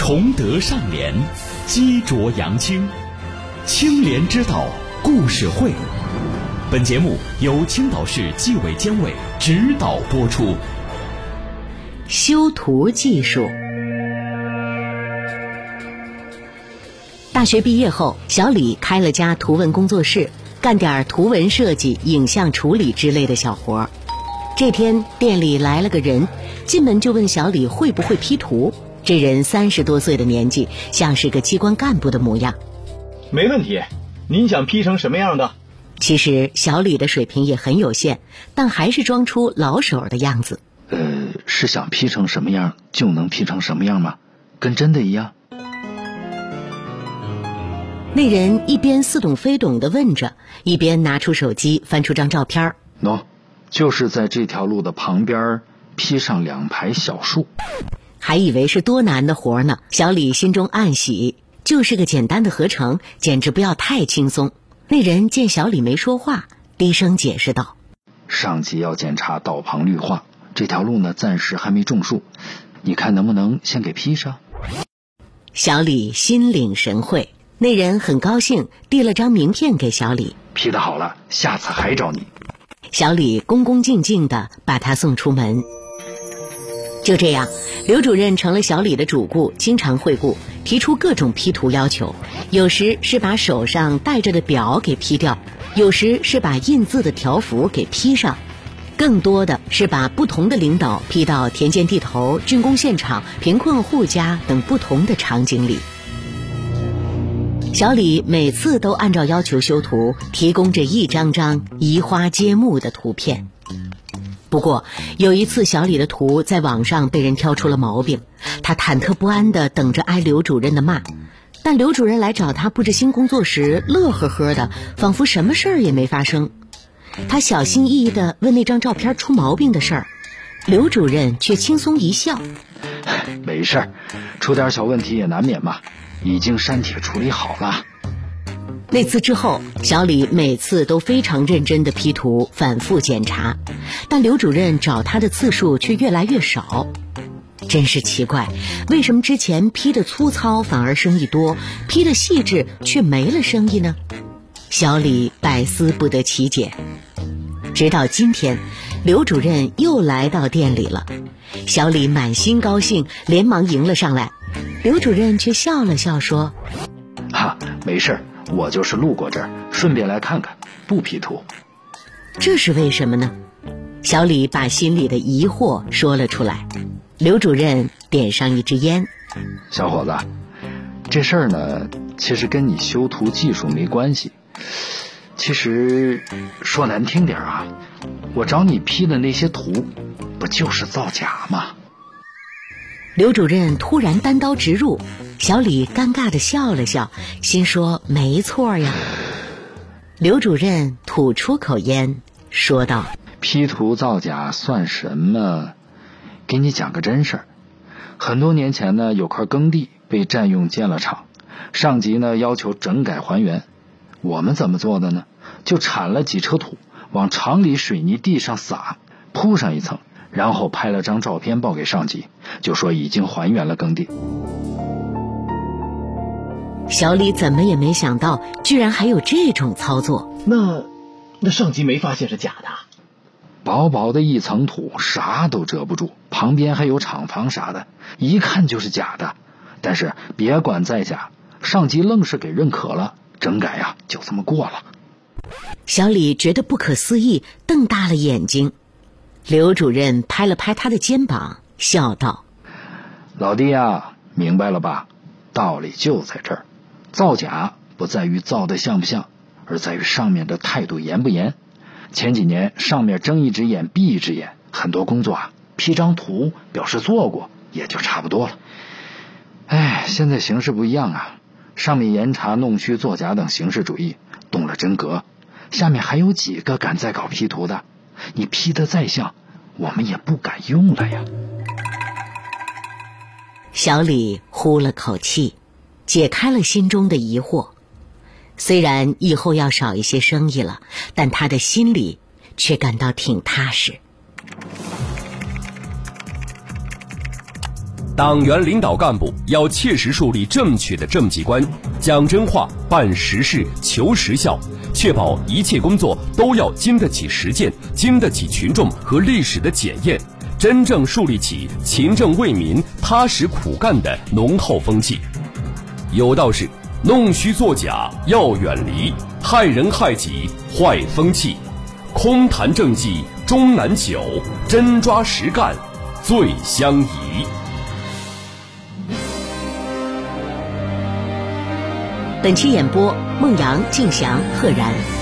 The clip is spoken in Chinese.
崇德尚廉，积浊扬清，清廉之道故事会。本节目由青岛市纪委监委指导播出。修图技术。大学毕业后，小李开了家图文工作室，干点图文设计、影像处理之类的小活儿。这天，店里来了个人，进门就问小李会不会 P 图。这人三十多岁的年纪，像是个机关干部的模样。没问题，您想 P 成什么样的？其实小李的水平也很有限，但还是装出老手的样子。呃，是想 P 成什么样就能 P 成什么样吗？跟真的一样？那人一边似懂非懂的问着，一边拿出手机翻出张照片。喏，就是在这条路的旁边 P 上两排小树。还以为是多难的活呢，小李心中暗喜，就是个简单的合成，简直不要太轻松。那人见小李没说话，低声解释道：“上级要检查道旁绿化，这条路呢暂时还没种树，你看能不能先给批上？”小李心领神会，那人很高兴，递了张名片给小李批的好了，下次还找你。”小李恭恭敬敬的把他送出门。就这样，刘主任成了小李的主顾，经常会顾，提出各种 P 图要求。有时是把手上戴着的表给 P 掉，有时是把印字的条幅给 P 上，更多的是把不同的领导 P 到田间地头、竣工现场、贫困户家等不同的场景里。小李每次都按照要求修图，提供着一张张移花接木的图片。不过有一次，小李的图在网上被人挑出了毛病，他忐忑不安地等着挨刘主任的骂。但刘主任来找他布置新工作时，乐呵呵的，仿佛什么事儿也没发生。他小心翼翼地问那张照片出毛病的事儿，刘主任却轻松一笑：“ 没事儿，出点小问题也难免嘛，已经删帖处理好了。”那次之后，小李每次都非常认真的 P 图，反复检查，但刘主任找他的次数却越来越少，真是奇怪，为什么之前 P 的粗糙反而生意多，P 的细致却没了生意呢？小李百思不得其解。直到今天，刘主任又来到店里了，小李满心高兴，连忙迎了上来，刘主任却笑了笑说：“哈，没事儿。”我就是路过这儿，顺便来看看，不 P 图。这是为什么呢？小李把心里的疑惑说了出来。刘主任点上一支烟。小伙子，这事儿呢，其实跟你修图技术没关系。其实说难听点啊，我找你 P 的那些图，不就是造假吗？刘主任突然单刀直入。小李尴尬的笑了笑，心说：“没错呀。”刘主任吐出口烟，说道：“P 图造假算什么？给你讲个真事儿。很多年前呢，有块耕地被占用建了厂，上级呢要求整改还原。我们怎么做的呢？就铲了几车土，往厂里水泥地上撒，铺上一层，然后拍了张照片报给上级，就说已经还原了耕地。”小李怎么也没想到，居然还有这种操作。那，那上级没发现是假的？薄薄的一层土，啥都遮不住，旁边还有厂房啥的，一看就是假的。但是别管再假，上级愣是给认可了，整改呀就这么过了。小李觉得不可思议，瞪大了眼睛。刘主任拍了拍他的肩膀，笑道：“老弟呀，明白了吧？道理就在这儿。”造假不在于造的像不像，而在于上面的态度严不严。前几年上面睁一只眼闭一只眼，很多工作啊，P 张图表示做过也就差不多了。哎，现在形势不一样啊，上面严查弄虚作假等形式主义动了真格，下面还有几个敢再搞 P 图的？你 P 的再像，我们也不敢用了呀。小李呼了口气。解开了心中的疑惑，虽然以后要少一些生意了，但他的心里却感到挺踏实。党员领导干部要切实树立正确的政绩观，讲真话、办实事、求实效，确保一切工作都要经得起实践、经得起群众和历史的检验，真正树立起勤政为民、踏实苦干的浓厚风气。有道是：弄虚作假要远离，害人害己坏风气，空谈政绩终难久，真抓实干最相宜。本期演播：孟阳、静祥、赫然。